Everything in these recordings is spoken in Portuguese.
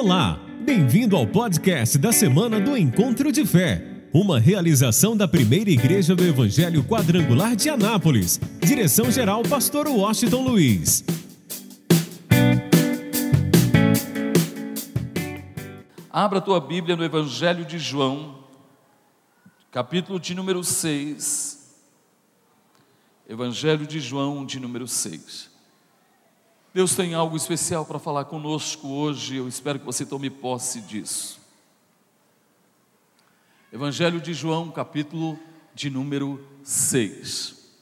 Olá, bem-vindo ao podcast da semana do Encontro de Fé, uma realização da primeira igreja do Evangelho Quadrangular de Anápolis. Direção-geral, Pastor Washington Luiz. Abra a tua Bíblia no Evangelho de João, capítulo de número 6. Evangelho de João, de número 6. Deus tem algo especial para falar conosco hoje, eu espero que você tome posse disso. Evangelho de João, capítulo de número 6.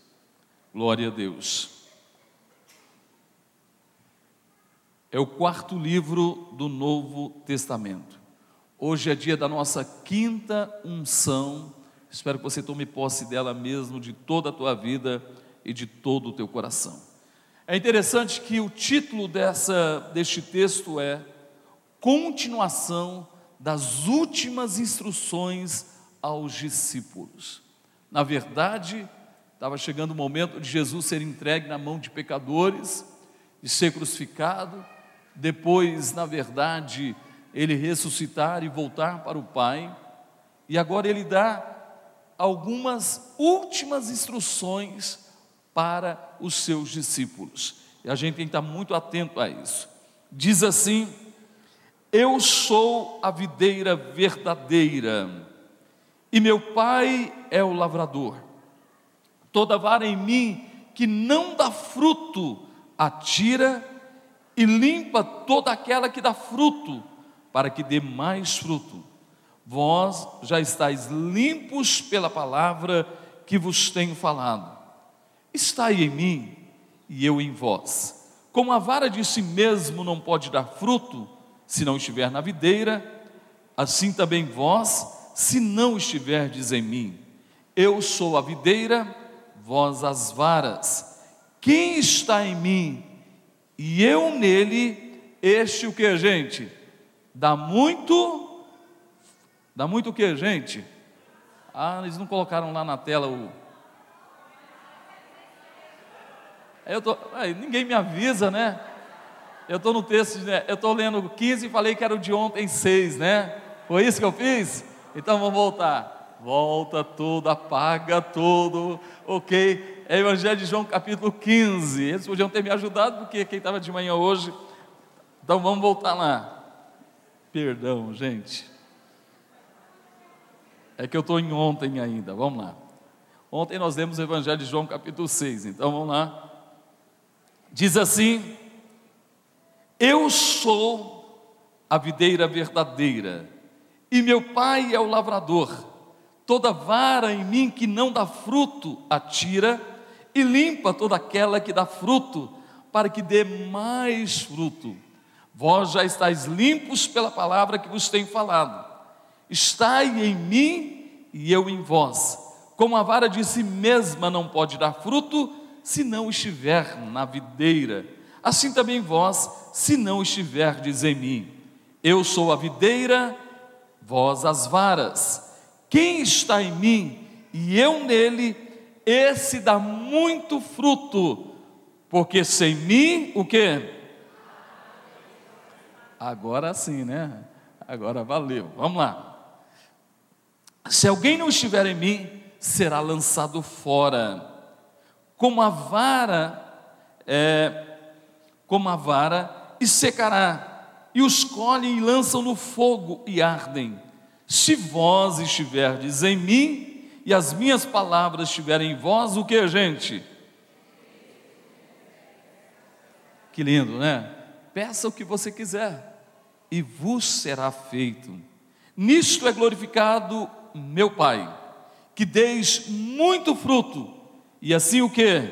Glória a Deus. É o quarto livro do Novo Testamento. Hoje é dia da nossa quinta unção. Espero que você tome posse dela mesmo, de toda a tua vida e de todo o teu coração. É interessante que o título dessa, deste texto é Continuação das últimas instruções aos discípulos. Na verdade, estava chegando o momento de Jesus ser entregue na mão de pecadores, de ser crucificado, depois, na verdade, ele ressuscitar e voltar para o Pai, e agora ele dá algumas últimas instruções para os seus discípulos. E a gente tem que estar muito atento a isso. Diz assim: Eu sou a videira verdadeira, e meu pai é o lavrador. Toda vara em mim que não dá fruto, atira e limpa toda aquela que dá fruto para que dê mais fruto. Vós já estáis limpos pela palavra que vos tenho falado. Estai em mim e eu em vós. Como a vara de si mesmo não pode dar fruto se não estiver na videira, assim também vós, se não estiverdes em mim. Eu sou a videira, vós as varas. Quem está em mim e eu nele, este o que, gente? Dá muito, dá muito o que, gente? Ah, eles não colocaram lá na tela o. Eu tô, aí, ninguém me avisa, né? Eu estou no texto, né? eu estou lendo 15 e falei que era o de ontem 6, né? Foi isso que eu fiz? Então vamos voltar. Volta tudo, apaga tudo, ok? É Evangelho de João capítulo 15. Eles podiam ter me ajudado, porque quem estava de manhã hoje. Então vamos voltar lá. Perdão, gente. É que eu estou em ontem ainda, vamos lá. Ontem nós lemos o Evangelho de João, capítulo 6, então vamos lá. Diz assim: Eu sou a videira verdadeira, e meu pai é o lavrador. Toda vara em mim que não dá fruto, atira, e limpa toda aquela que dá fruto, para que dê mais fruto. Vós já estáis limpos pela palavra que vos tenho falado. Estai em mim e eu em vós. Como a vara de si mesma não pode dar fruto, se não estiver na videira, assim também vós, se não estiverdes em mim. Eu sou a videira, vós as varas. Quem está em mim e eu nele, esse dá muito fruto, porque sem mim, o que? Agora sim, né? Agora valeu. Vamos lá. Se alguém não estiver em mim, será lançado fora, como a vara, é, como a vara, e secará. E os colhem e lançam no fogo e ardem. Se vós estiverdes em mim e as minhas palavras estiverem em vós, o que, gente? Que lindo, né? Peça o que você quiser e vos será feito. Nisto é glorificado meu Pai, que deis muito fruto, e assim o que?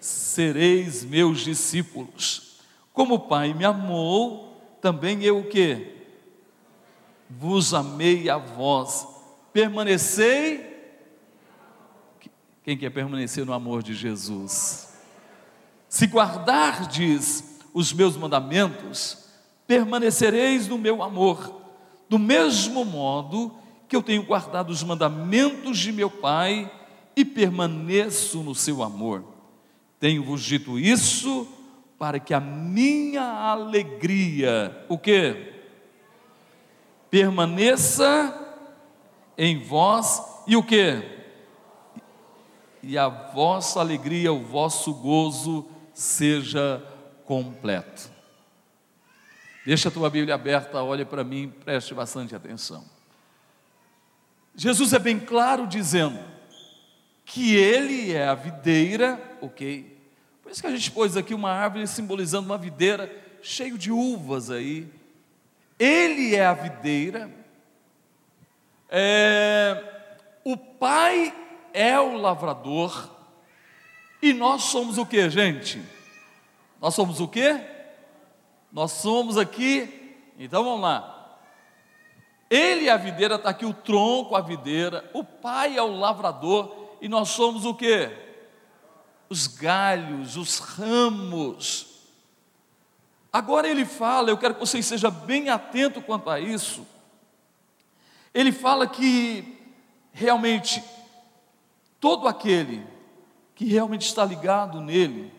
Sereis meus discípulos. Como o Pai me amou, também eu o que? Vos amei a vós. Permanecei. Quem quer permanecer no amor de Jesus? Se guardardes os meus mandamentos, permanecereis no meu amor, do mesmo modo que eu tenho guardado os mandamentos de meu Pai e permaneço no seu amor. Tenho-vos dito isso para que a minha alegria, o que? Permaneça em vós e o que? E a vossa alegria, o vosso gozo seja completo. Deixa a tua Bíblia aberta, olhe para mim, preste bastante atenção. Jesus é bem claro dizendo que Ele é a videira, ok? Por isso que a gente pôs aqui uma árvore simbolizando uma videira cheio de uvas aí. Ele é a videira. É, o Pai é o lavrador. E nós somos o que, gente? Nós somos o que? Nós somos aqui. Então vamos lá. Ele é a videira, está aqui o tronco, a videira. O Pai é o lavrador. E nós somos o que? os galhos, os ramos. Agora ele fala, eu quero que você seja bem atento quanto a isso. Ele fala que realmente todo aquele que realmente está ligado nele,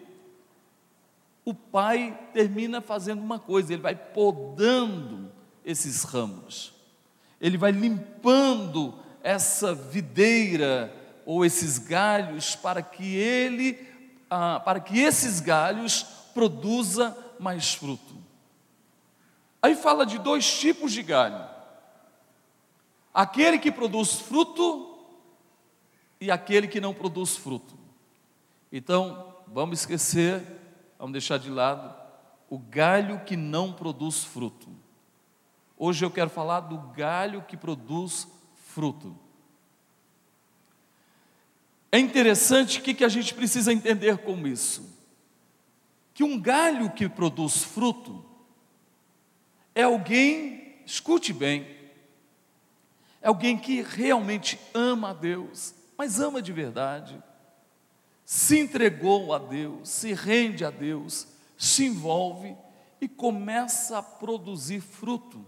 o pai termina fazendo uma coisa, ele vai podando esses ramos, ele vai limpando essa videira ou esses galhos para que ele, ah, para que esses galhos produza mais fruto. Aí fala de dois tipos de galho: aquele que produz fruto e aquele que não produz fruto. Então, vamos esquecer, vamos deixar de lado o galho que não produz fruto. Hoje eu quero falar do galho que produz fruto. É interessante o que, que a gente precisa entender com isso: que um galho que produz fruto é alguém, escute bem, é alguém que realmente ama a Deus, mas ama de verdade, se entregou a Deus, se rende a Deus, se envolve e começa a produzir fruto.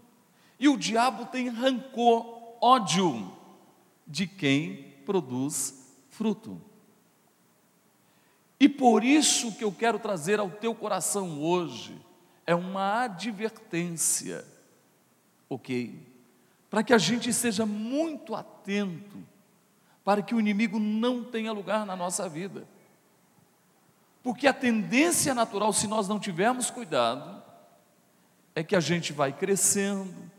E o diabo tem rancor, ódio de quem produz fruto. E por isso que eu quero trazer ao teu coração hoje é uma advertência, ok? Para que a gente seja muito atento, para que o inimigo não tenha lugar na nossa vida. Porque a tendência natural, se nós não tivermos cuidado, é que a gente vai crescendo,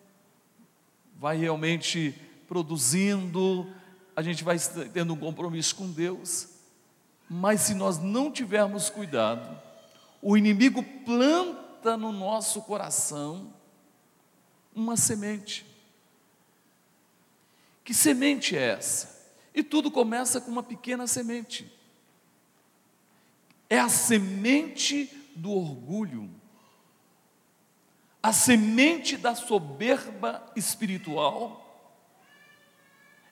vai realmente produzindo, a gente vai tendo um compromisso com Deus, mas se nós não tivermos cuidado, o inimigo planta no nosso coração uma semente. Que semente é essa? E tudo começa com uma pequena semente. É a semente do orgulho, a semente da soberba espiritual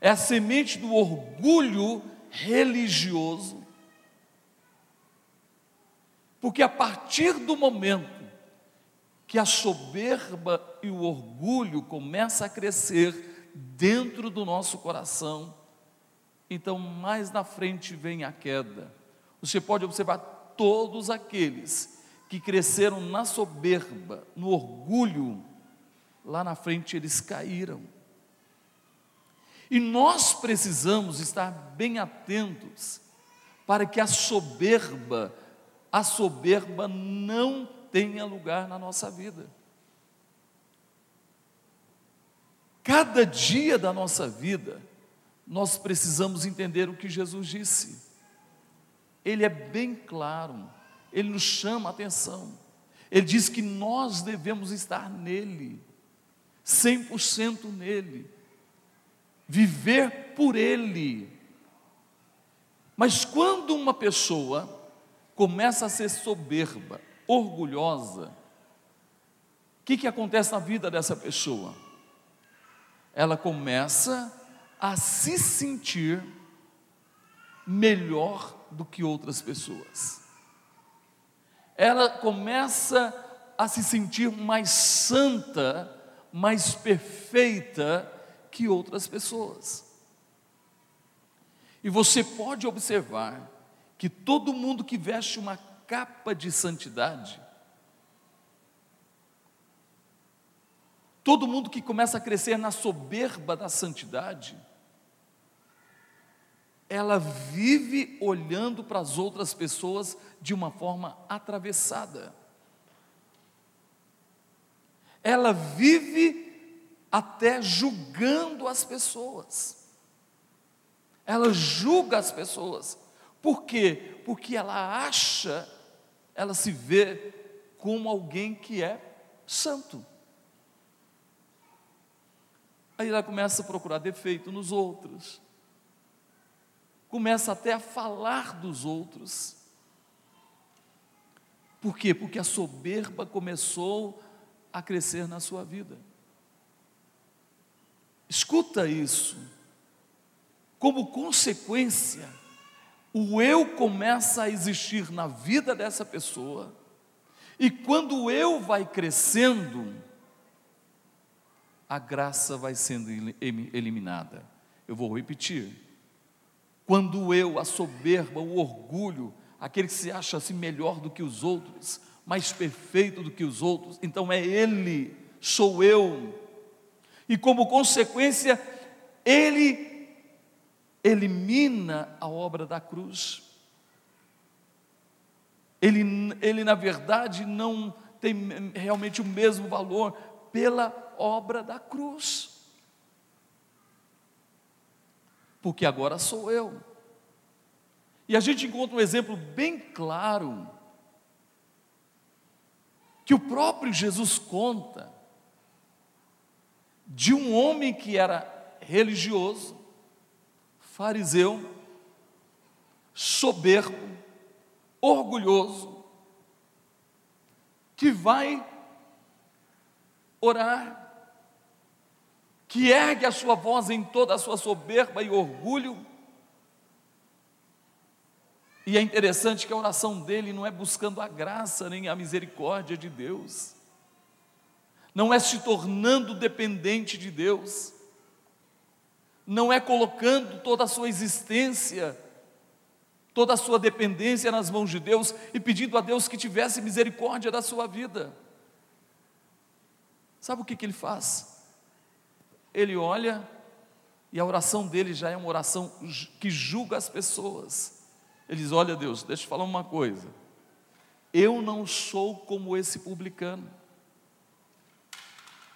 é a semente do orgulho religioso. Porque a partir do momento que a soberba e o orgulho começa a crescer dentro do nosso coração, então mais na frente vem a queda. Você pode observar todos aqueles que cresceram na soberba, no orgulho, lá na frente eles caíram. E nós precisamos estar bem atentos para que a soberba, a soberba não tenha lugar na nossa vida. Cada dia da nossa vida, nós precisamos entender o que Jesus disse. Ele é bem claro, ele nos chama a atenção. Ele diz que nós devemos estar nele, 100% nele viver por Ele. Mas quando uma pessoa começa a ser soberba, orgulhosa, o que, que acontece na vida dessa pessoa? Ela começa a se sentir melhor do que outras pessoas. Ela começa a se sentir mais santa, mais perfeita que outras pessoas. E você pode observar que todo mundo que veste uma capa de santidade. Todo mundo que começa a crescer na soberba da santidade, ela vive olhando para as outras pessoas de uma forma atravessada. Ela vive até julgando as pessoas. Ela julga as pessoas. Por quê? Porque ela acha, ela se vê como alguém que é santo. Aí ela começa a procurar defeito nos outros, começa até a falar dos outros. Por quê? Porque a soberba começou a crescer na sua vida. Escuta isso. Como consequência, o eu começa a existir na vida dessa pessoa, e quando o eu vai crescendo, a graça vai sendo eliminada. Eu vou repetir. Quando o eu, a soberba, o orgulho, aquele que se acha assim melhor do que os outros, mais perfeito do que os outros, então é ele, sou eu. E como consequência, ele elimina a obra da cruz. Ele, ele na verdade não tem realmente o mesmo valor pela obra da cruz. Porque agora sou eu. E a gente encontra um exemplo bem claro que o próprio Jesus conta de um homem que era religioso, fariseu, soberbo, orgulhoso, que vai orar que ergue a sua voz em toda a sua soberba e orgulho. E é interessante que a oração dele não é buscando a graça nem a misericórdia de Deus, não é se tornando dependente de Deus, não é colocando toda a sua existência, toda a sua dependência nas mãos de Deus e pedindo a Deus que tivesse misericórdia da sua vida. Sabe o que, que ele faz? ele olha e a oração dele já é uma oração que julga as pessoas. Ele diz: Olha, Deus, deixa eu falar uma coisa. Eu não sou como esse publicano.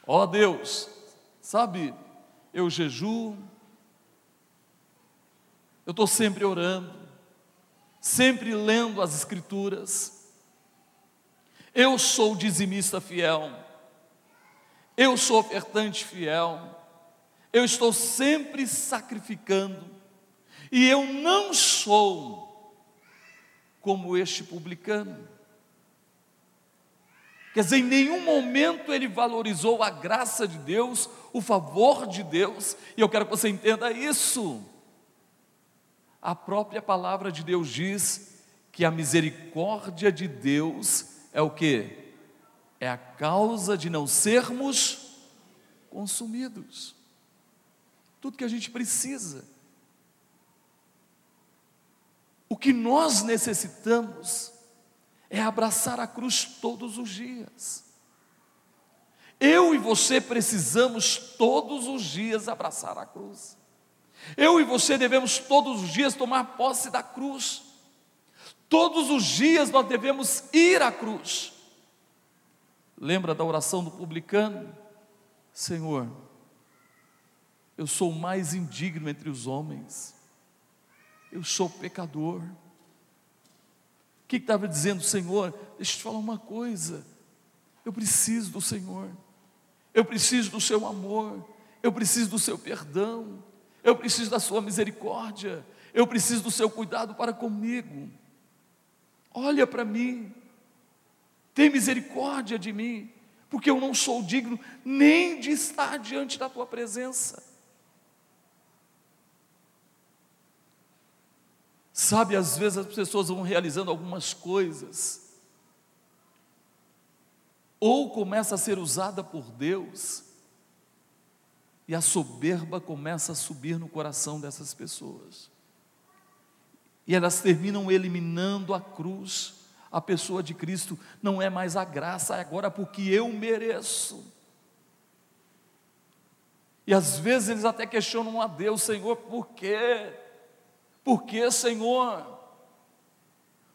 Ó oh, Deus, sabe, eu jejuo, eu estou sempre orando, sempre lendo as Escrituras. Eu sou dizimista fiel, eu sou ofertante fiel, eu estou sempre sacrificando, e eu não sou como este publicano. Quer dizer, em nenhum momento ele valorizou a graça de Deus, o favor de Deus, e eu quero que você entenda isso. A própria palavra de Deus diz que a misericórdia de Deus é o que? É a causa de não sermos consumidos tudo que a gente precisa. O que nós necessitamos é abraçar a cruz todos os dias. Eu e você precisamos todos os dias abraçar a cruz. Eu e você devemos todos os dias tomar posse da cruz. Todos os dias nós devemos ir à cruz. Lembra da oração do publicano? Senhor, eu sou o mais indigno entre os homens, eu sou pecador. O que estava dizendo Senhor? Deixa eu te falar uma coisa, eu preciso do Senhor, eu preciso do seu amor, eu preciso do seu perdão, eu preciso da sua misericórdia, eu preciso do seu cuidado para comigo. Olha para mim, tem misericórdia de mim, porque eu não sou digno nem de estar diante da tua presença. Sabe, às vezes as pessoas vão realizando algumas coisas, ou começa a ser usada por Deus, e a soberba começa a subir no coração dessas pessoas. E elas terminam eliminando a cruz, a pessoa de Cristo não é mais a graça, é agora porque eu mereço. E às vezes eles até questionam a Deus, Senhor, por quê? Por que, Senhor?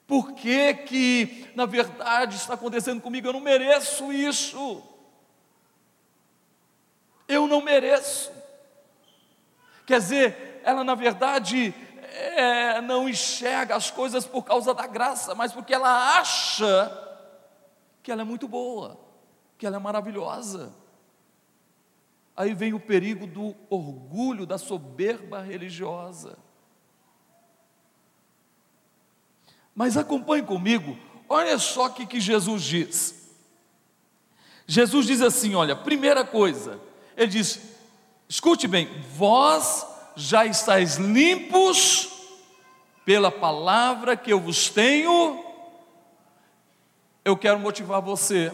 Por que que, na verdade, está acontecendo comigo? Eu não mereço isso. Eu não mereço. Quer dizer, ela na verdade é, não enxerga as coisas por causa da graça, mas porque ela acha que ela é muito boa, que ela é maravilhosa. Aí vem o perigo do orgulho, da soberba religiosa. Mas acompanhe comigo, olha só o que, que Jesus diz. Jesus diz assim: olha, primeira coisa, ele diz: escute bem, vós já estáis limpos pela palavra que eu vos tenho. Eu quero motivar você,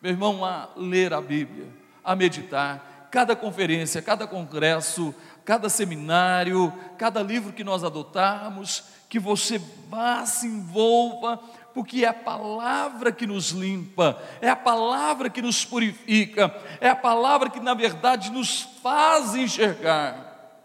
meu irmão, a ler a Bíblia, a meditar. Cada conferência, cada congresso, cada seminário, cada livro que nós adotarmos, que você vá se envolva, porque é a palavra que nos limpa, é a palavra que nos purifica, é a palavra que na verdade nos faz enxergar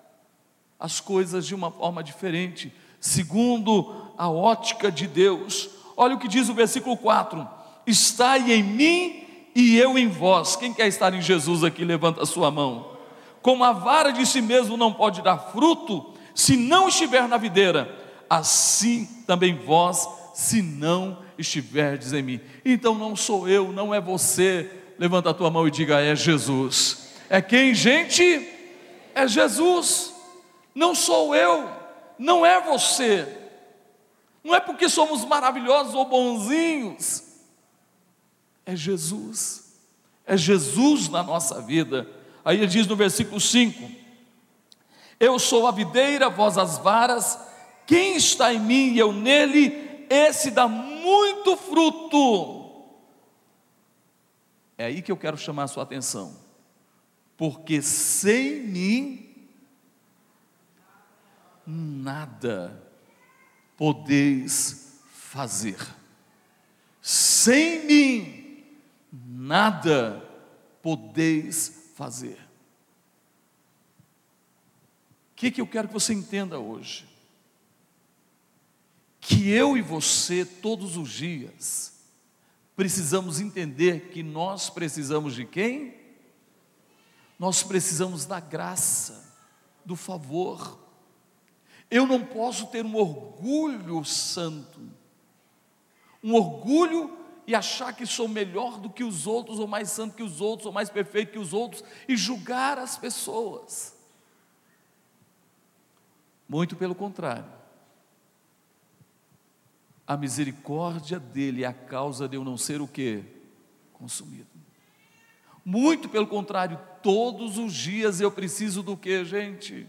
as coisas de uma forma diferente, segundo a ótica de Deus. Olha o que diz o versículo 4: Estai em mim e eu em vós. Quem quer estar em Jesus aqui, levanta a sua mão. Como a vara de si mesmo não pode dar fruto, se não estiver na videira, assim também vós, se não estiverdes em mim. Então não sou eu, não é você. Levanta a tua mão e diga: é Jesus. É quem, gente? É Jesus não sou eu, não é você, não é porque somos maravilhosos ou bonzinhos, é Jesus, é Jesus na nossa vida. Aí ele diz no versículo 5: Eu sou a videira, vós as varas, quem está em mim e eu nele, esse dá muito fruto. É aí que eu quero chamar a sua atenção, porque sem mim nada podeis fazer. Sem mim, nada podeis fazer. O que, que eu quero que você entenda hoje? Que eu e você, todos os dias, precisamos entender que nós precisamos de quem? Nós precisamos da graça, do favor, eu não posso ter um orgulho santo, um orgulho e achar que sou melhor do que os outros, ou mais santo que os outros, ou mais perfeito que os outros, e julgar as pessoas. Muito pelo contrário. A misericórdia dele é a causa de eu não ser o que? Consumido. Muito pelo contrário, todos os dias eu preciso do que, gente?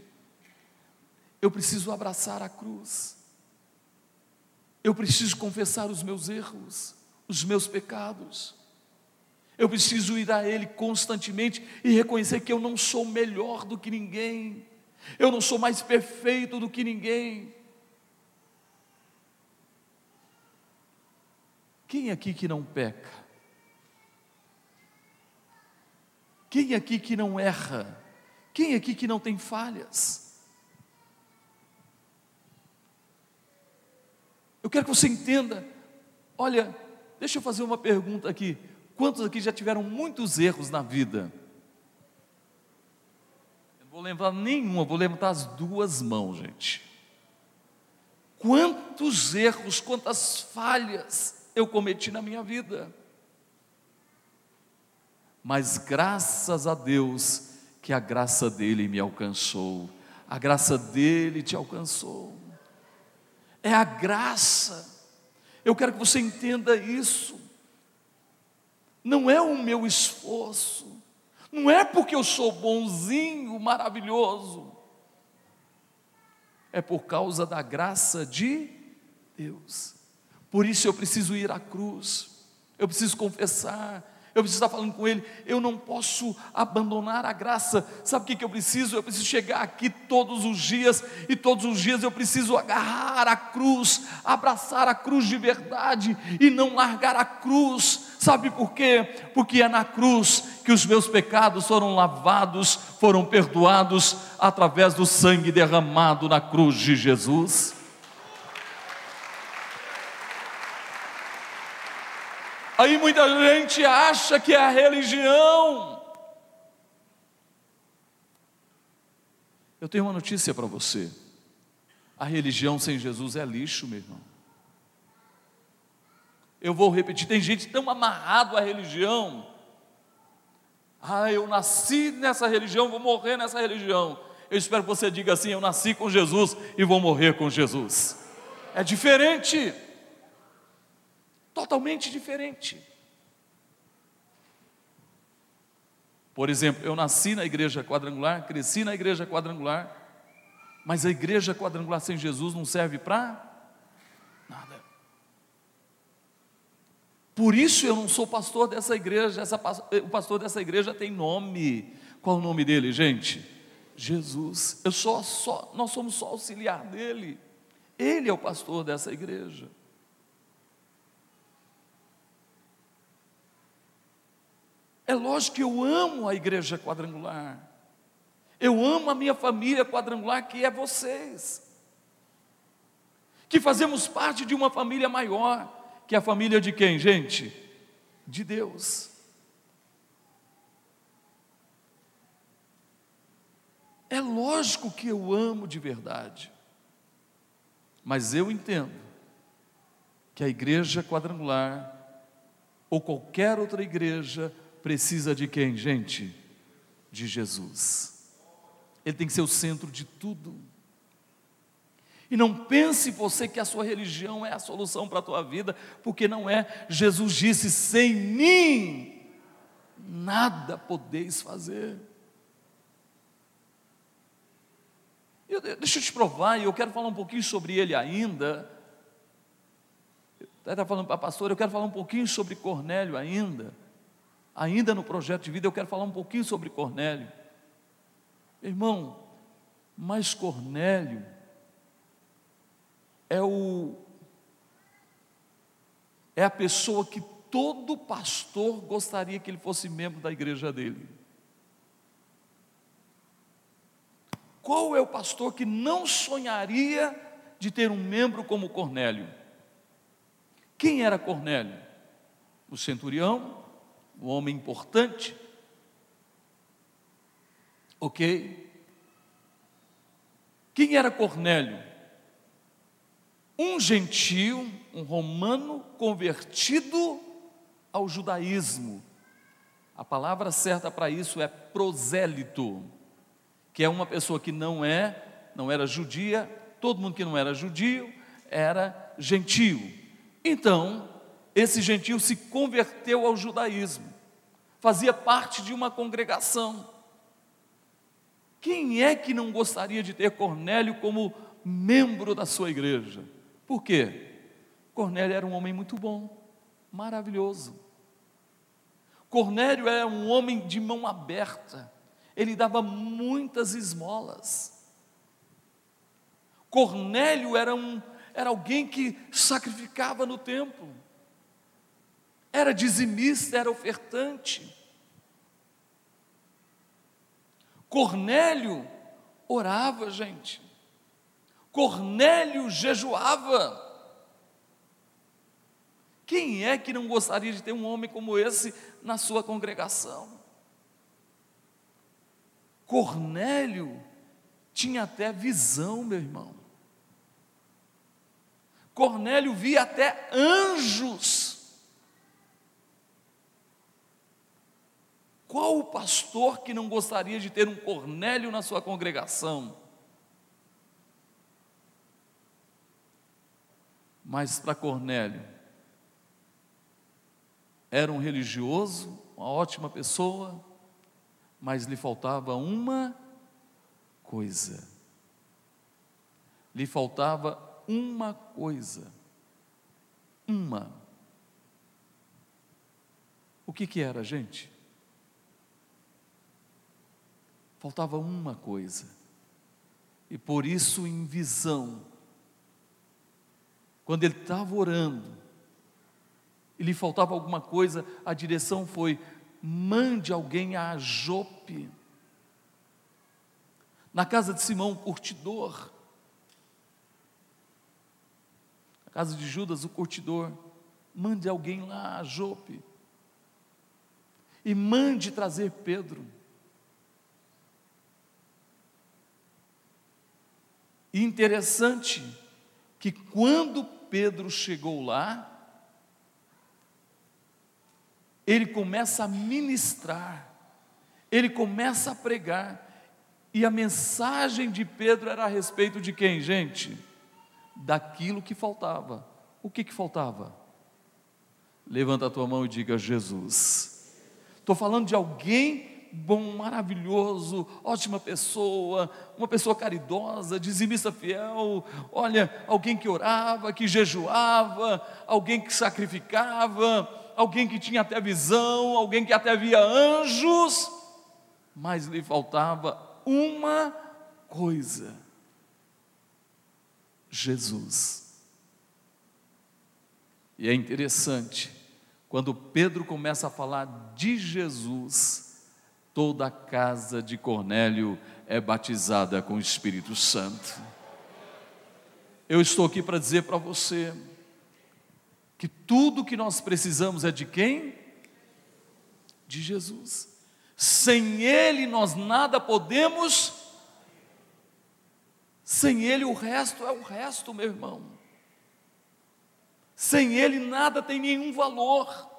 Eu preciso abraçar a cruz. Eu preciso confessar os meus erros, os meus pecados. Eu preciso ir a Ele constantemente e reconhecer que eu não sou melhor do que ninguém, eu não sou mais perfeito do que ninguém. Quem aqui que não peca? Quem aqui que não erra? Quem aqui que não tem falhas? Eu quero que você entenda. Olha, deixa eu fazer uma pergunta aqui. Quantos aqui já tiveram muitos erros na vida? Eu não vou lembrar nenhuma, vou levantar as duas mãos, gente. Quantos erros, quantas falhas eu cometi na minha vida. Mas graças a Deus que a graça dele me alcançou. A graça dele te alcançou é a graça. Eu quero que você entenda isso. Não é o meu esforço, não é porque eu sou bonzinho, maravilhoso, é por causa da graça de Deus. Por isso eu preciso ir à cruz, eu preciso confessar, eu preciso estar falando com Ele, eu não posso abandonar a graça. Sabe o que, eu preciso? Eu preciso chegar aqui todos os dias, e todos os dias eu preciso agarrar a cruz, abraçar a cruz de verdade e não largar a cruz. Sabe por quê? Porque é na cruz que os meus pecados foram lavados, foram perdoados através do sangue derramado na cruz de Jesus. Aí muita gente acha que é a religião. Eu tenho uma notícia para você. A religião sem Jesus é lixo, meu irmão. Eu vou repetir, tem gente tão amarrado à religião. Ah, eu nasci nessa religião, vou morrer nessa religião. Eu espero que você diga assim: eu nasci com Jesus e vou morrer com Jesus. É diferente totalmente diferente. Por exemplo, eu nasci na igreja quadrangular, cresci na igreja quadrangular, mas a igreja quadrangular sem Jesus não serve para nada. Por isso eu não sou pastor dessa igreja, essa, o pastor dessa igreja tem nome. Qual o nome dele, gente? Jesus. Eu sou só, nós somos só auxiliar dele. Ele é o pastor dessa igreja. É lógico que eu amo a igreja quadrangular. Eu amo a minha família quadrangular, que é vocês. Que fazemos parte de uma família maior, que é a família de quem, gente? De Deus. É lógico que eu amo de verdade. Mas eu entendo que a igreja quadrangular ou qualquer outra igreja precisa de quem, gente? De Jesus. Ele tem que ser o centro de tudo. E não pense você que a sua religião é a solução para a tua vida, porque não é. Jesus disse: sem mim nada podeis fazer. Eu, deixa eu te provar, e eu quero falar um pouquinho sobre ele ainda. Está falando para a pastora, eu quero falar um pouquinho sobre Cornélio ainda. Ainda no projeto de vida, eu quero falar um pouquinho sobre Cornélio. Irmão, mas Cornélio é o é a pessoa que todo pastor gostaria que ele fosse membro da igreja dele. Qual é o pastor que não sonharia de ter um membro como Cornélio? Quem era Cornélio? O centurião, um homem importante. Ok? Quem era Cornélio? Um gentio, um romano convertido ao judaísmo. A palavra certa para isso é prosélito, que é uma pessoa que não é, não era judia, todo mundo que não era judio era gentio. Então, esse gentio se converteu ao judaísmo, fazia parte de uma congregação. Quem é que não gostaria de ter Cornélio como membro da sua igreja? Por quê? Cornélio era um homem muito bom, maravilhoso. Cornélio era um homem de mão aberta, ele dava muitas esmolas. Cornélio era, um, era alguém que sacrificava no templo era dizimista, era ofertante. Cornélio orava, gente. Cornélio jejuava. Quem é que não gostaria de ter um homem como esse na sua congregação? Cornélio tinha até visão, meu irmão. Cornélio via até anjos. Qual o pastor que não gostaria de ter um Cornélio na sua congregação? Mas para Cornélio, era um religioso, uma ótima pessoa, mas lhe faltava uma coisa. Lhe faltava uma coisa. Uma O que, que era, gente? Faltava uma coisa, e por isso, em visão, quando ele estava orando, e lhe faltava alguma coisa, a direção foi: mande alguém a Jope, na casa de Simão, o curtidor, na casa de Judas, o curtidor, mande alguém lá a Jope, e mande trazer Pedro. E interessante que quando Pedro chegou lá, ele começa a ministrar, ele começa a pregar, e a mensagem de Pedro era a respeito de quem, gente? Daquilo que faltava. O que que faltava? Levanta a tua mão e diga: Jesus. Estou falando de alguém bom, maravilhoso, ótima pessoa, uma pessoa caridosa, dizimista fiel, olha, alguém que orava, que jejuava, alguém que sacrificava, alguém que tinha até visão, alguém que até via anjos, mas lhe faltava uma coisa: Jesus. E é interessante, quando Pedro começa a falar de Jesus, toda a casa de Cornélio é batizada com o Espírito Santo. Eu estou aqui para dizer para você, que tudo que nós precisamos é de quem? De Jesus. Sem Ele nós nada podemos, sem Ele o resto é o resto, meu irmão. Sem Ele nada tem nenhum valor.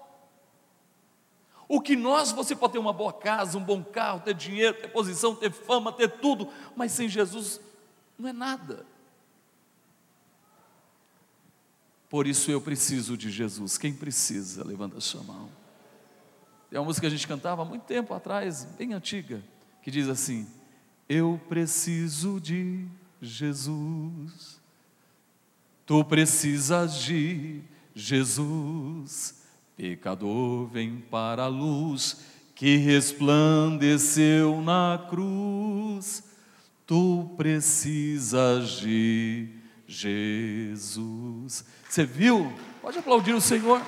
O que nós, você pode ter uma boa casa, um bom carro, ter dinheiro, ter posição, ter fama, ter tudo, mas sem Jesus não é nada. Por isso eu preciso de Jesus. Quem precisa? Levanta a sua mão. Tem uma música que a gente cantava há muito tempo atrás, bem antiga, que diz assim: Eu preciso de Jesus. Tu precisas de Jesus. Pecador vem para a luz que resplandeceu na cruz. Tu precisas de Jesus. Você viu? Pode aplaudir o Senhor.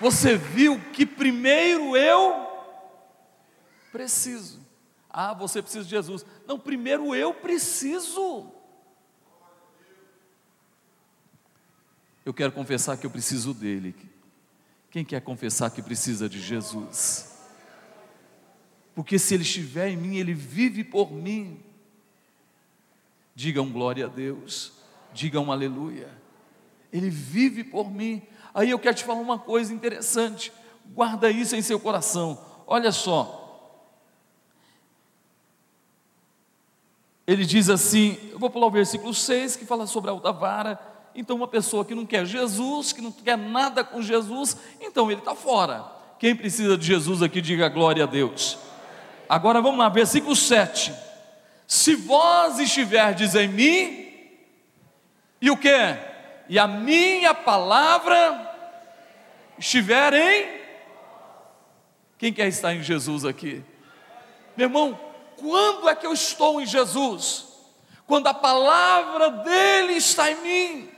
Você viu que primeiro eu preciso. Ah, você precisa de Jesus. Não, primeiro eu preciso. Eu quero confessar que eu preciso dele. Quem quer confessar que precisa de Jesus? Porque se ele estiver em mim, ele vive por mim. Digam glória a Deus, digam aleluia. Ele vive por mim. Aí eu quero te falar uma coisa interessante, guarda isso em seu coração. Olha só. Ele diz assim, eu vou pular o versículo 6 que fala sobre a alta vara. Então, uma pessoa que não quer Jesus, que não quer nada com Jesus, então ele está fora. Quem precisa de Jesus aqui, diga glória a Deus. Agora vamos lá, versículo 7. Se vós estiverdes em mim, e o que? E a minha palavra estiver em. Quem quer estar em Jesus aqui? Meu irmão, quando é que eu estou em Jesus? Quando a palavra dele está em mim.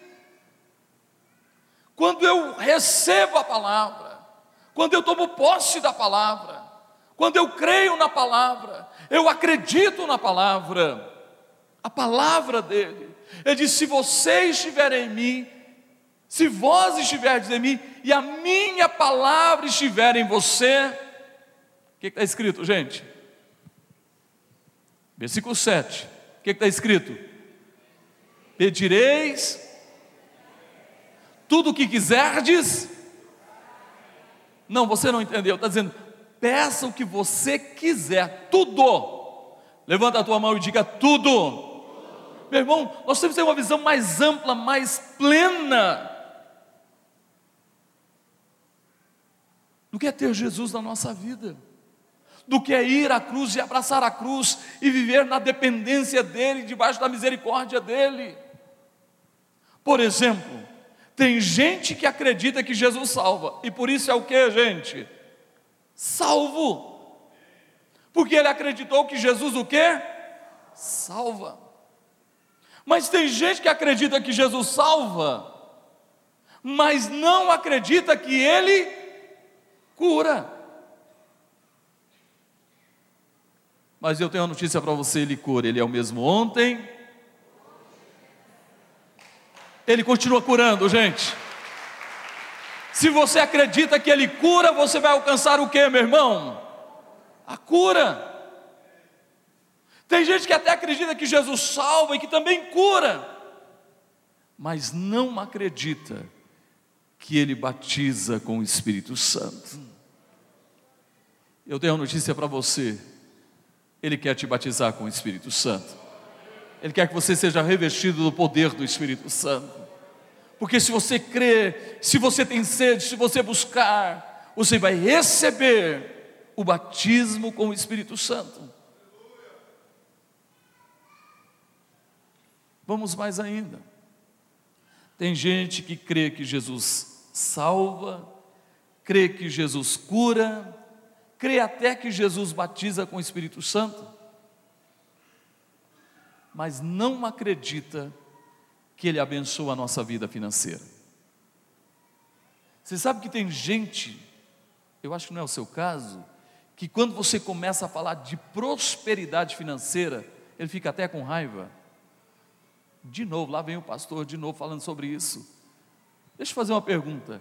Quando eu recebo a palavra, quando eu tomo posse da palavra, quando eu creio na palavra, eu acredito na palavra, a palavra dele. Ele diz: se você estiver em mim, se vós estiverdes em mim, e a minha palavra estiver em você, o que está escrito, gente? Versículo 7, o que está escrito? Pedireis tudo o que quiserdes. Não, você não entendeu, está dizendo, peça o que você quiser, tudo. Levanta a tua mão e diga tudo. Meu irmão, nós temos que ter uma visão mais ampla, mais plena do que é ter Jesus na nossa vida, do que é ir à cruz e abraçar a cruz e viver na dependência dEle, debaixo da misericórdia dEle. Por exemplo, Tem gente que acredita que Jesus salva, e por isso é o que, gente? Salvo. Porque ele acreditou que Jesus o que? Salva. Mas tem gente que acredita que Jesus salva, mas não acredita que ele cura. Mas eu tenho uma notícia para você: ele cura, ele é o mesmo ontem. Ele continua curando, gente. Se você acredita que ele cura, você vai alcançar o que, meu irmão? A cura. Tem gente que até acredita que Jesus salva e que também cura, mas não acredita que ele batiza com o Espírito Santo. Eu tenho uma notícia para você. Ele quer te batizar com o Espírito Santo. Ele quer que você seja revestido do poder do Espírito Santo. Porque se você crer, se você tem sede, se você buscar, você vai receber o batismo com o Espírito Santo. Vamos mais ainda. Tem gente que crê que Jesus salva, crê que Jesus cura, crê até que Jesus batiza com o Espírito Santo, mas não acredita que Ele abençoa a nossa vida financeira. Você sabe que tem gente, eu acho que não é o seu caso, que quando você começa a falar de prosperidade financeira, ele fica até com raiva. De novo, lá vem o pastor de novo falando sobre isso. Deixa eu fazer uma pergunta.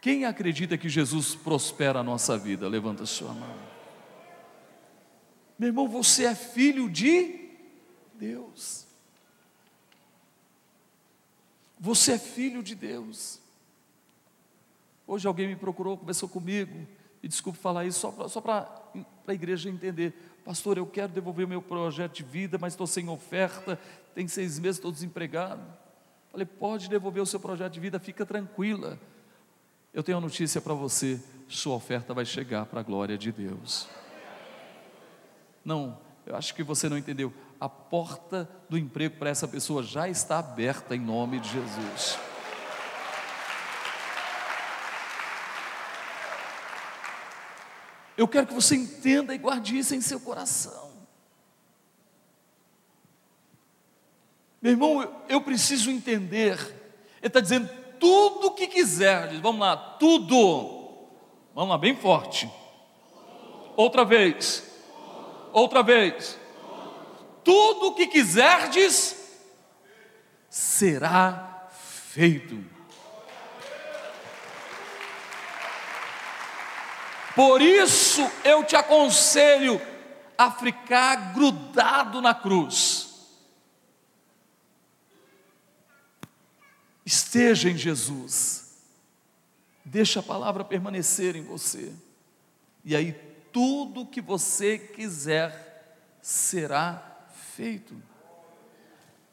Quem acredita que Jesus prospera a nossa vida? Levanta a sua mão. Meu irmão, você é filho de Deus. Você é filho de Deus. Hoje alguém me procurou, conversou comigo, e desculpe falar isso, só para a igreja entender. Pastor, eu quero devolver o meu projeto de vida, mas estou sem oferta, tem seis meses, estou desempregado. Falei, pode devolver o seu projeto de vida, fica tranquila. Eu tenho uma notícia para você: sua oferta vai chegar para a glória de Deus. Não, eu acho que você não entendeu. A porta do emprego para essa pessoa já está aberta em nome de Jesus. Eu quero que você entenda e guarde isso em seu coração. Meu irmão, eu preciso entender. Ele está dizendo tudo o que quiser. Vamos lá, tudo. Vamos lá, bem forte. Outra vez. Outra vez. Tudo o que quiserdes será feito. Por isso eu te aconselho a ficar grudado na cruz Esteja em Jesus. Deixa a palavra permanecer em você. E aí tudo que você quiser será feito.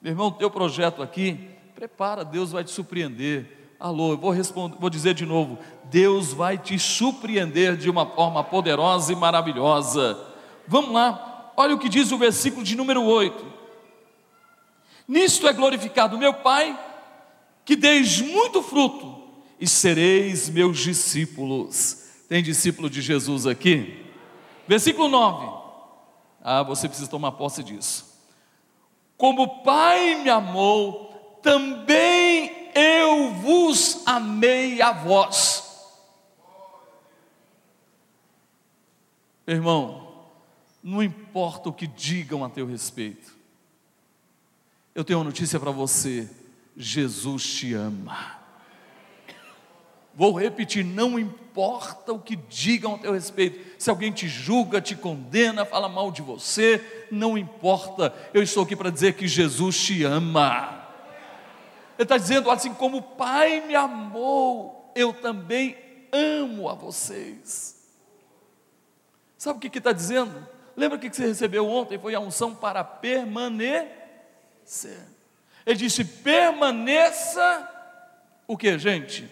Meu irmão, teu projeto aqui, prepara, Deus vai te surpreender. Alô, eu vou responder, vou dizer de novo, Deus vai te surpreender de uma forma poderosa e maravilhosa. Vamos lá, olha o que diz o versículo de número 8. Nisto é glorificado meu Pai que deis muito fruto e sereis meus discípulos. Tem discípulo de Jesus aqui? Versículo 9. Ah, você precisa tomar posse disso. Como o Pai me amou, também eu vos amei a vós. Irmão, não importa o que digam a teu respeito, eu tenho uma notícia para você Jesus te ama. Vou repetir: não importa o que digam a teu respeito, se alguém te julga, te condena, fala mal de você, não importa, eu estou aqui para dizer que Jesus te ama. Ele está dizendo assim: como o Pai me amou, eu também amo a vocês. Sabe o que está dizendo? Lembra o que você recebeu ontem? Foi a unção para permanecer. Ele disse: permaneça, o que, gente?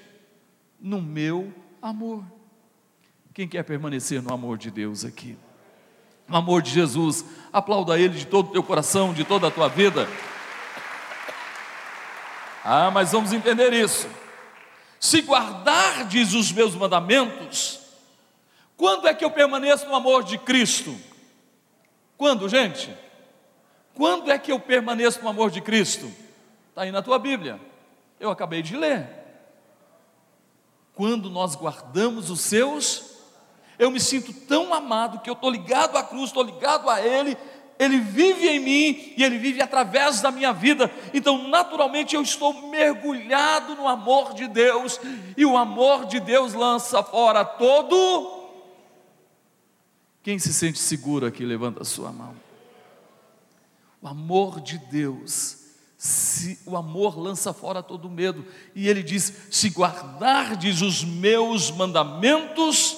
No meu amor. Quem quer permanecer no amor de Deus aqui? No amor de Jesus, aplauda Ele de todo o teu coração, de toda a tua vida. Ah, mas vamos entender isso. Se guardardes os meus mandamentos, quando é que eu permaneço no amor de Cristo? Quando, gente? Quando é que eu permaneço no amor de Cristo? Está aí na tua Bíblia. Eu acabei de ler. Quando nós guardamos os seus, eu me sinto tão amado que eu estou ligado à cruz, estou ligado a Ele, Ele vive em mim e Ele vive através da minha vida. Então, naturalmente, eu estou mergulhado no amor de Deus, e o amor de Deus lança fora todo. Quem se sente seguro aqui, levanta a sua mão. O amor de Deus se, o amor lança fora todo medo, e ele diz: se guardardes os meus mandamentos,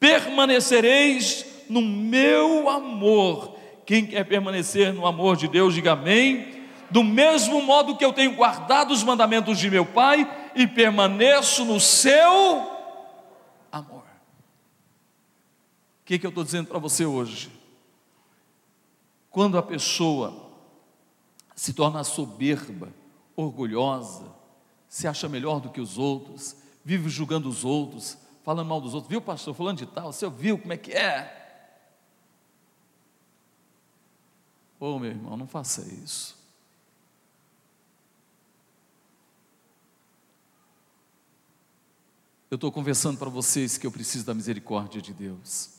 permanecereis no meu amor. Quem quer permanecer no amor de Deus, diga amém. Do mesmo modo que eu tenho guardado os mandamentos de meu Pai e permaneço no seu amor. O que, que eu estou dizendo para você hoje? Quando a pessoa se torna soberba, orgulhosa, se acha melhor do que os outros, vive julgando os outros, falando mal dos outros. Viu, pastor, falando de tal, você viu como é que é? Ô oh, meu irmão, não faça isso. Eu estou conversando para vocês que eu preciso da misericórdia de Deus.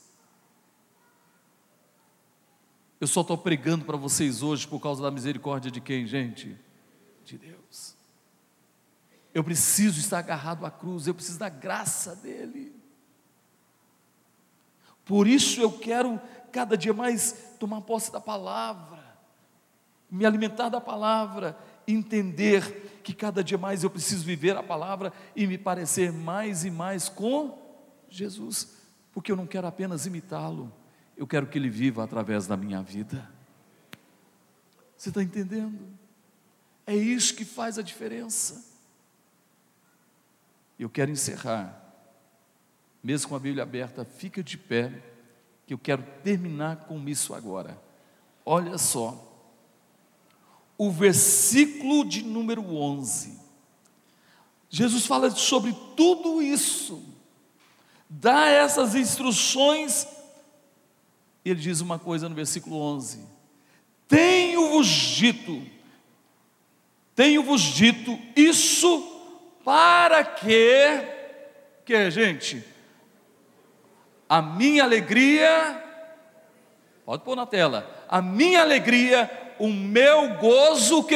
Eu só estou pregando para vocês hoje por causa da misericórdia de quem, gente? De Deus. Eu preciso estar agarrado à cruz, eu preciso da graça dEle. Por isso eu quero cada dia mais tomar posse da palavra, me alimentar da palavra, entender que cada dia mais eu preciso viver a palavra e me parecer mais e mais com Jesus, porque eu não quero apenas imitá-lo, eu quero que Ele viva através da minha vida. Você está entendendo? É isso que faz a diferença. Eu quero encerrar, mesmo com a Bíblia aberta, fica de pé, que eu quero terminar com isso agora. Olha só, o versículo de número 11. Jesus fala sobre tudo isso, dá essas instruções e ele diz uma coisa no versículo 11: Tenho-vos dito, tenho-vos dito isso para que, que gente, a minha alegria, pode pôr na tela, a minha alegria, o meu gozo, que?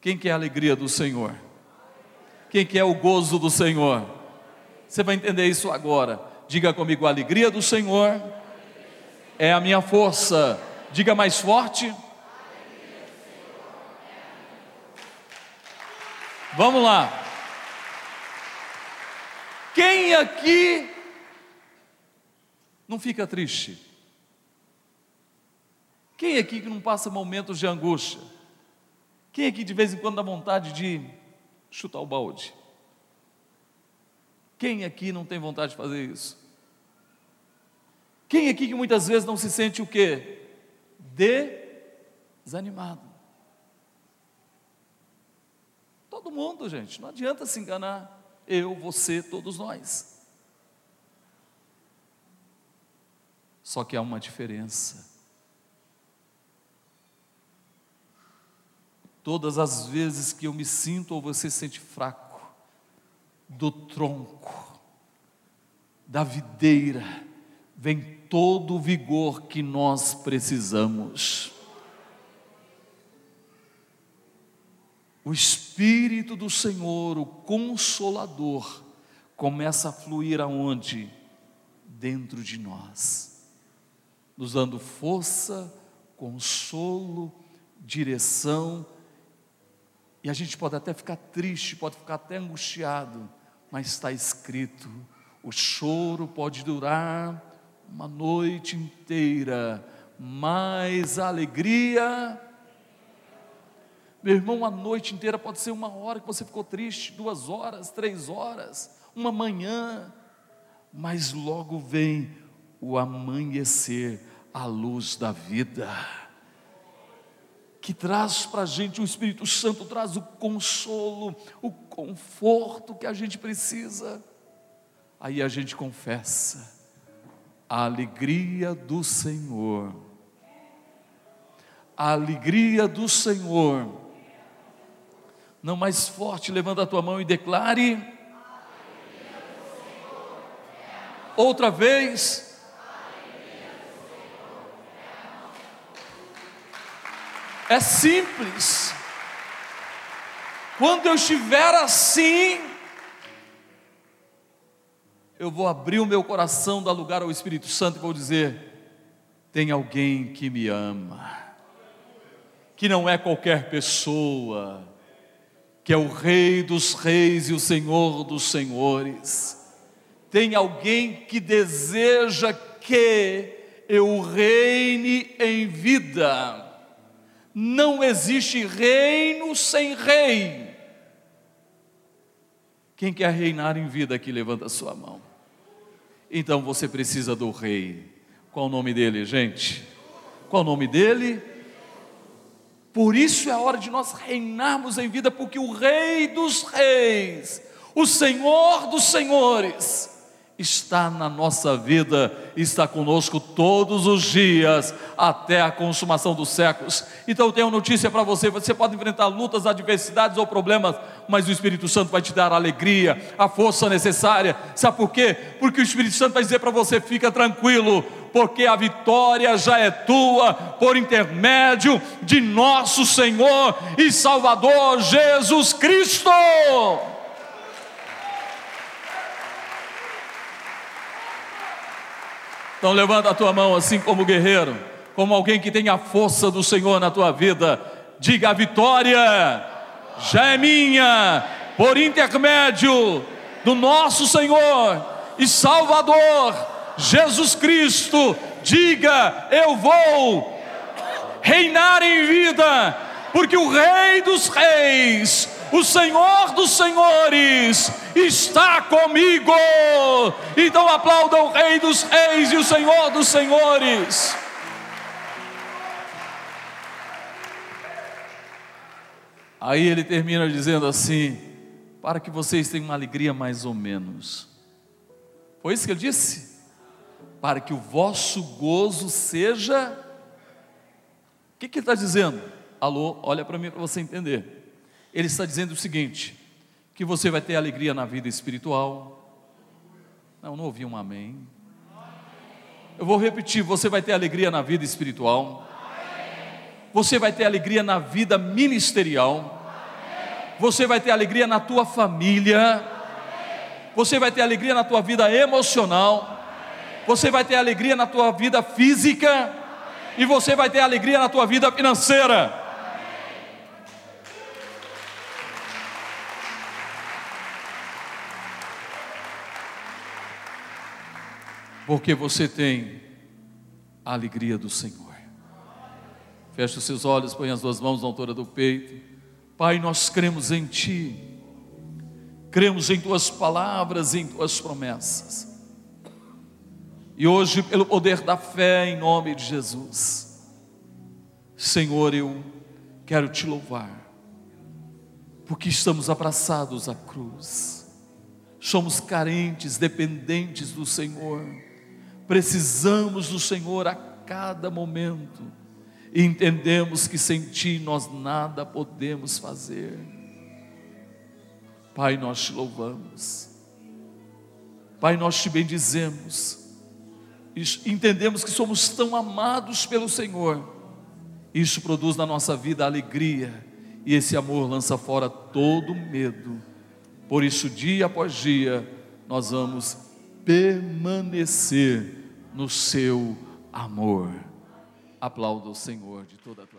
Quem quer a alegria do Senhor? Quem quer o gozo do Senhor? Você vai entender isso agora. Diga comigo: a alegria do Senhor é a minha força. Diga mais forte. Vamos lá. Quem aqui não fica triste? Quem aqui que não passa momentos de angústia? Quem aqui de vez em quando dá vontade de chutar o balde? Quem aqui não tem vontade de fazer isso? Quem aqui que muitas vezes não se sente o quê? Desanimado. Todo mundo, gente, não adianta se enganar. Eu, você, todos nós. Só que há uma diferença. Todas as vezes que eu me sinto ou você se sente fraco, do tronco, da videira, vem todo o vigor que nós precisamos. O Espírito do Senhor, o Consolador, começa a fluir aonde? Dentro de nós, nos dando força, consolo, direção, e a gente pode até ficar triste, pode ficar até angustiado, mas está escrito: o choro pode durar uma noite inteira, mas a alegria. Meu irmão, a noite inteira pode ser uma hora que você ficou triste, duas horas, três horas, uma manhã, mas logo vem o amanhecer, a luz da vida que traz para a gente, o Espírito Santo traz o consolo, o conforto que a gente precisa. Aí a gente confessa a alegria do Senhor. A alegria do Senhor. Não mais forte, levanta a tua mão e declare. Outra vez. É simples. Quando eu estiver assim, eu vou abrir o meu coração, dar lugar ao Espírito Santo e vou dizer: tem alguém que me ama, que não é qualquer pessoa, que é o Rei dos Reis e o Senhor dos Senhores. Tem alguém que deseja que eu reine em vida não existe reino sem rei. Quem quer reinar em vida aqui, levanta a sua mão. Então você precisa do rei. Qual o nome dele, gente? Qual o nome dele? Por isso é a hora de nós reinarmos em vida, porque o Rei dos Reis, o Senhor dos Senhores, está na nossa vida, está conosco todos os dias, até a consumação dos séculos. Então eu tenho uma notícia para você: você pode enfrentar lutas, adversidades ou problemas, mas o Espírito Santo vai te dar a alegria, a força necessária. Sabe por quê? Porque o Espírito Santo vai dizer para você: fica tranquilo, porque a vitória já é tua por intermédio de nosso Senhor e Salvador Jesus Cristo. Então levanta a tua mão assim como guerreiro, como alguém que tem a força do Senhor na tua vida. Diga a vitória já é minha por intermédio do nosso Senhor e Salvador Jesus Cristo. Diga, eu vou reinar em vida, porque o Rei dos Reis o Senhor dos Senhores está comigo. Então aplaudam o Rei dos Reis e o Senhor dos Senhores. Aí ele termina dizendo assim: para que vocês tenham uma alegria mais ou menos. Foi isso que ele disse? Para que o vosso gozo seja. O que, que ele está dizendo? Alô, olha para mim para você entender. Ele está dizendo o seguinte: que você vai ter alegria na vida espiritual. Não, não ouvi um amém. Eu vou repetir: você vai ter alegria na vida espiritual. Você vai ter alegria na vida ministerial. Você vai ter alegria na tua família. Você vai ter alegria na tua vida emocional. Você vai ter alegria na tua vida física. E você vai ter alegria na tua vida financeira. Porque você tem a alegria do Senhor. Feche os seus olhos, põe as duas mãos na altura do peito. Pai, nós cremos em Ti, cremos em Tuas palavras em Tuas promessas. E hoje, pelo poder da fé, em nome de Jesus, Senhor, eu quero te louvar, porque estamos abraçados à cruz, somos carentes, dependentes do Senhor precisamos do Senhor a cada momento. E entendemos que sem Ti nós nada podemos fazer. Pai, nós te louvamos, Pai, nós te bendizemos, entendemos que somos tão amados pelo Senhor, isso produz na nossa vida alegria, e esse amor lança fora todo medo, por isso, dia após dia, nós vamos permanecer no seu amor. Aplauda o Senhor de toda a tua.